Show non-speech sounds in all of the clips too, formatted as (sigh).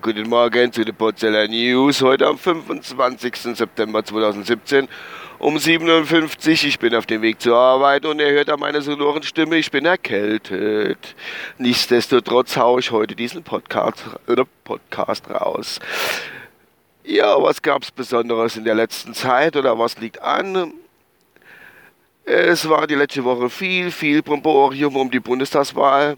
Guten Morgen zu den Porzeller News. Heute am 25. September 2017 um 57. Ich bin auf dem Weg zur Arbeit und ihr hört an meiner sonoren Stimme, ich bin erkältet. Nichtsdestotrotz haue ich heute diesen Podcast, Podcast raus. Ja, was gab es Besonderes in der letzten Zeit oder was liegt an? Es war die letzte Woche viel, viel Bromborium um die Bundestagswahl.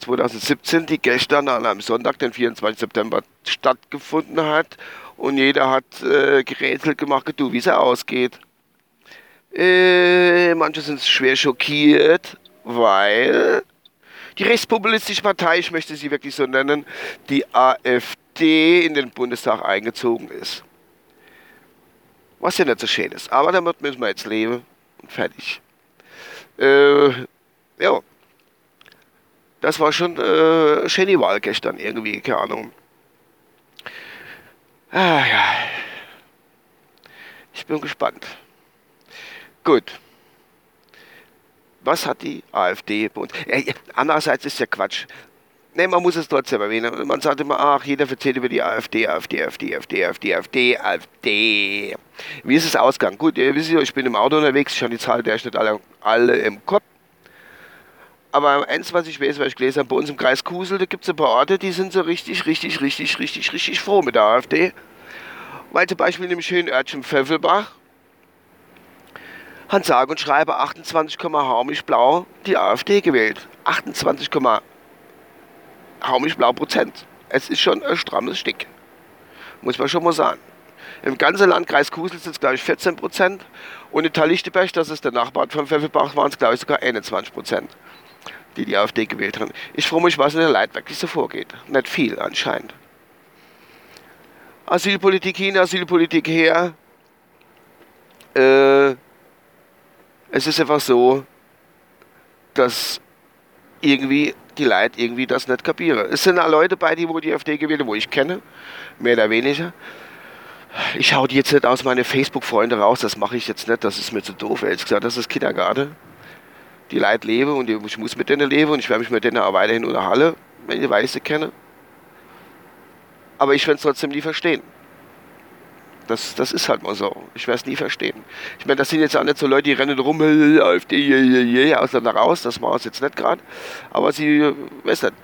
2017, die gestern an einem Sonntag, den 24. September, stattgefunden hat. Und jeder hat äh, gerätselt gemacht, du, wie es ausgeht. Äh, manche sind schwer schockiert, weil die rechtspopulistische Partei, ich möchte sie wirklich so nennen, die AfD in den Bundestag eingezogen ist. Was ja nicht so schön ist. Aber damit müssen wir jetzt leben und fertig. Äh, ja das war schon äh, Wahl gestern irgendwie, keine Ahnung. Ah ja. Ich bin gespannt. Gut. Was hat die AfD bei uns? Äh, andererseits ist ja Quatsch. Ne, man muss es trotzdem erwähnen. Man sagt immer, ach, jeder erzählt über die AfD, AfD, AfD, AfD, AfD, AfD, AfD. Wie ist es ausgegangen? Gut, ihr wisst ja, ich bin im Auto unterwegs, ich habe die Zahl der nicht alle, alle im Kopf. Aber eins, was ich weiß, was ich gelesen habe, bei uns im Kreis Kusel, da gibt es ein paar Orte, die sind so richtig, richtig, richtig, richtig, richtig froh mit der AfD. Weil zum Beispiel in dem schönen Örtchen Pfeffelbach hat sage und schreibe 28, haumisch blau die AfD gewählt. 28, haumisch blau Prozent. Es ist schon ein strammes Stück. Muss man schon mal sagen. Im ganzen Landkreis Kusel sind es, glaube ich, 14 Prozent. Und in Talichtebech, das ist der Nachbar von Pfeffelbach, waren es, glaube ich, sogar 21 Prozent die die AfD gewählt haben. Ich frage mich, was in der Leid wirklich so vorgeht. Nicht viel anscheinend. Asylpolitik hin, Asylpolitik her. Äh, es ist einfach so, dass irgendwie die Leute irgendwie das nicht kapieren. Es sind auch Leute bei, die wo die AfD gewählt wo ich kenne, mehr oder weniger. Ich hau die jetzt nicht aus meine Facebook-Freunde raus, das mache ich jetzt nicht, das ist mir zu doof, ehrlich gesagt, das ist Kindergarten die Leute leben und ich muss mit denen leben und ich werde mich mit denen auch weiterhin unterhalten, wenn ich Weiße kenne. Aber ich werde es trotzdem nie verstehen. Das, das ist halt mal so. Ich werde es nie verstehen. Ich meine, das sind jetzt auch nicht so Leute, die rennen rum, AfD, Ausländer raus. Das war es jetzt nicht gerade. Aber sie, weiß nicht.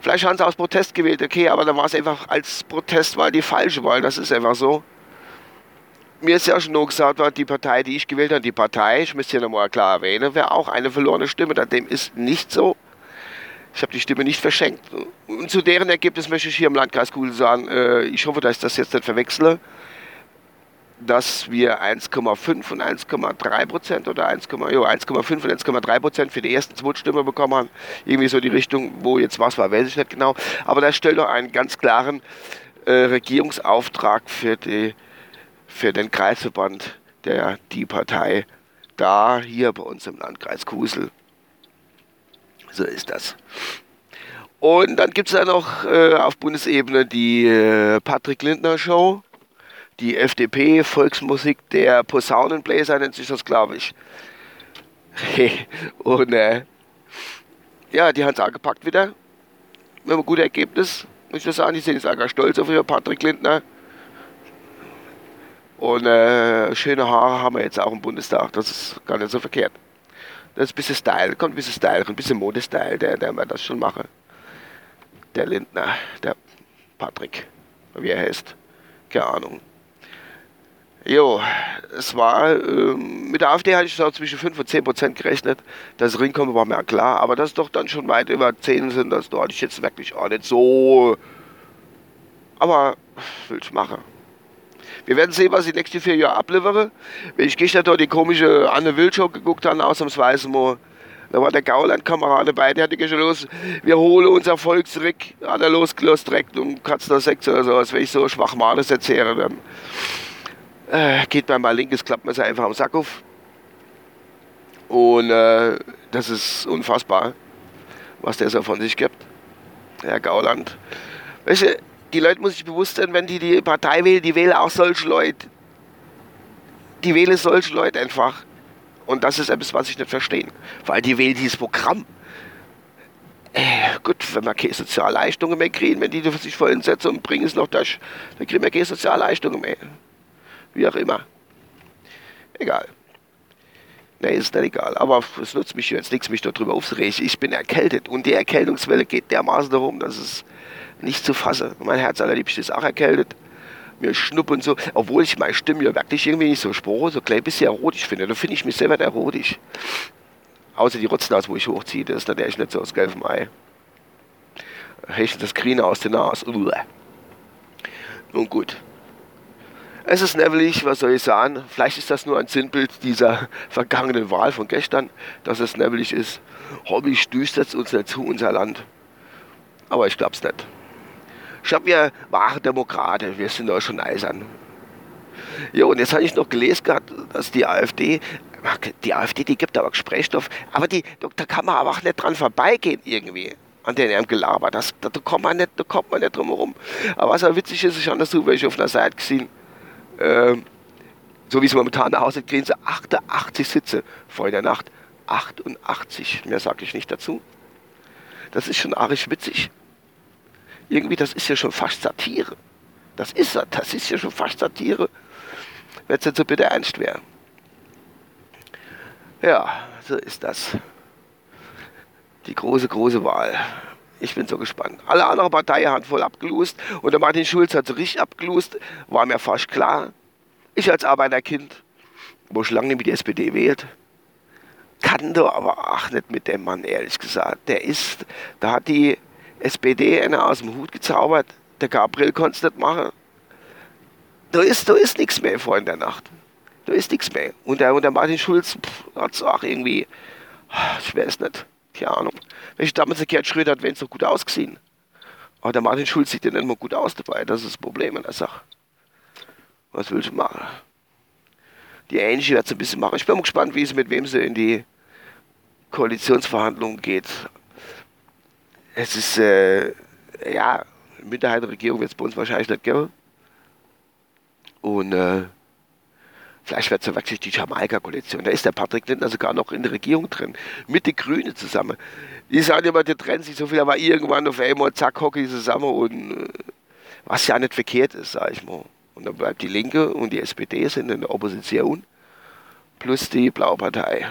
Vielleicht haben sie aus Protest gewählt, okay, aber dann war es einfach als Protestwahl die falsche Wahl. Das ist einfach so mir ist ja schon nur gesagt worden, die Partei, die ich gewählt habe, die Partei, ich müsste hier nochmal klar erwähnen, wäre auch eine verlorene Stimme. Dem ist nicht so. Ich habe die Stimme nicht verschenkt. Und zu deren Ergebnis möchte ich hier im Landkreis Kugel sagen, äh, ich hoffe, dass ich das jetzt nicht verwechsle, dass wir 1,5 und 1,3 Prozent oder 1,5 und 1,3 Prozent für die ersten zwei bekommen haben. Irgendwie so die Richtung, wo jetzt was war, weiß ich nicht genau. Aber das stellt doch einen ganz klaren äh, Regierungsauftrag für die für den Kreisverband der Die Partei da hier bei uns im Landkreis Kusel. So ist das. Und dann gibt es da noch äh, auf Bundesebene die äh, Patrick Lindner Show, die FDP Volksmusik der Posaunenbläser nennt sich das, glaube ich. (laughs) Und äh, ja, die haben es angepackt wieder. Mit einem guten Ergebnis, muss ich sagen. Die sind jetzt auch stolz auf ihr Patrick Lindner. Und äh, schöne Haare haben wir jetzt auch im Bundestag. Das ist gar nicht so verkehrt. Das ist ein bisschen Style, kommt ein bisschen Style, ein bisschen Modestyle, der, der wir das schon machen. Der Lindner, der Patrick, wie er heißt. Keine Ahnung. Jo, es war, ähm, mit der AfD hatte ich so zwischen 5 und 10 Prozent gerechnet. Das Ringkommen war mir klar, aber das doch dann schon weit über 10 sind, das da hatte ich jetzt wirklich auch nicht so. Aber will ich machen. Wir werden sehen, was ich nächste vier Jahre abliefere. Wenn ich gestern da die komische Anne Will geguckt habe, ausnahmsweise mal, da war der Gauland-Kamerad dabei, der hatte schon los, wir holen unser Volk zurück, hat er losgelost direkt um Katzler 6 oder so, als wenn ich so Schwachmales erzähle, dann äh, geht mir mal linkes Klappmesser einfach am Sack auf. Und äh, das ist unfassbar, was der so von sich gibt. Herr Gauland. Weißt du, die Leute muss sich bewusst sein, wenn die die Partei wählen, die wählen auch solche Leute. Die wählen solche Leute einfach. Und das ist etwas, was ich nicht verstehe. Weil die wählen dieses Programm. äh, gut, wenn wir keine Sozialleistungen mehr kriegen, wenn die sich voll hinsetzen und bringen es noch das, dann kriegen wir keine Sozialleistungen mehr. Wie auch immer. Egal. Nee, ist nicht egal. Aber es nutzt mich jetzt nichts, mich darüber aufzuregen. Ich bin erkältet und die Erkältungswelle geht dermaßen darum, dass es nicht zu fassen. Mein Herz allerliebst ist auch erkältet. Mir schnuppern so, obwohl ich meine Stimme ja wirklich irgendwie nicht so spore, so klein bisschen erotisch finde. Da finde ich mich selber erotisch. Außer die Rotznaus, wo ich hochziehe, das ist natürlich nicht so aus gelbem Ei. Hecht das Grüne aus der Nase. Nun gut. Es ist nevelig, was soll ich sagen? Vielleicht ist das nur ein Sinnbild dieser vergangenen Wahl von gestern, dass es nevelig ist. Hobby düstert uns nicht zu, unser Land. Aber ich glaub's nicht. Ich hab ja wahre Demokraten, wir sind doch schon eisern. Ja, und jetzt habe ich noch gelesen gehabt, dass die AfD, die AfD, die gibt aber Gesprächsstoff, aber die, da kann man aber auch nicht dran vorbeigehen irgendwie an den ihrem Gelaber. Da, da, kommt man nicht, da kommt man nicht drum herum. Aber was auch witzig ist, ich habe das so welche auf einer Seite gesehen, ähm, so wie es momentan aussieht, kriegen sie 88 Sitze vor der Nacht. 88, mehr sage ich nicht dazu. Das ist schon arg witzig. Irgendwie, das ist ja schon fast Satire. Das ist, das ist ja schon fast Satire. Wenn es jetzt so bitte ernst wäre. Ja, so ist das. Die große, große Wahl. Ich bin so gespannt. Alle anderen Parteien haben voll abgelust und der Martin Schulz hat so richtig abgelust. War mir fast klar. Ich als Arbeiterkind, wo ich lange nicht mit der SPD wählt, kann du aber auch nicht mit dem Mann, ehrlich gesagt. Der ist, da hat die SPD einer aus dem Hut gezaubert. Der Gabriel konnte es nicht machen. Da ist, da ist nichts mehr vor in der Nacht. Da ist nichts mehr. Und der, und der Martin Schulz hat es auch irgendwie, ich weiß nicht, keine Ahnung. Wenn ich damals erklärt Schröder hat, wäre es doch gut ausgesehen. Aber der Martin Schulz sieht ja nicht mal gut aus dabei. Das ist das Problem in der Sache. Was willst du machen? Die Angie wird es ein bisschen machen. Ich bin mal gespannt, wie es mit wem sie in die Koalitionsverhandlungen geht. Es ist, äh, ja, Minderheitenregierung wird es bei uns wahrscheinlich nicht geben. Und äh, vielleicht wird es ja wirklich die Jamaika-Koalition. Da ist der Patrick Lindner sogar noch in der Regierung drin. Mit den Grünen zusammen. Die sagen immer, die trennen sich so viel, aber irgendwann auf einmal, zack, hocken die zusammen und äh, was ja nicht verkehrt ist, sag ich mal. Und dann bleibt die Linke und die SPD sind in der Opposition, plus die Blaupartei.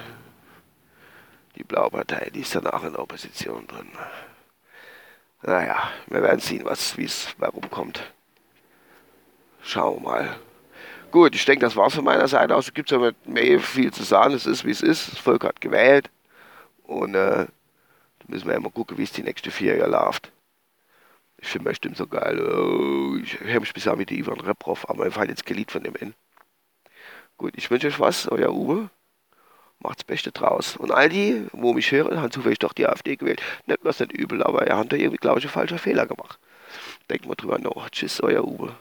Die Blaupartei, die ist danach in der Opposition drin. Naja, wir werden sehen, wie es warum kommt. Schauen wir mal. Gut, ich denke, das war's von meiner Seite aus. Es gibt ja mehr viel zu sagen. Es ist, wie es ist. Das Volk hat gewählt. Und äh, da müssen wir mal gucken, wie es die nächsten vier Jahre läuft. Ich finde bestimmt so geil. Oh, ich habe mich bisher mit Ivan Reprov, aber mir fällt jetzt kein Lied von dem in. Gut, ich wünsche euch was, euer Uwe. Macht's Beste draus. Und all die, wo mich hören, haben zufällig doch die AfD gewählt. Nicht was nicht übel, aber er hat da irgendwie, glaube ich, einen falschen Fehler gemacht. Denkt mal drüber nach. Tschüss, euer Uwe.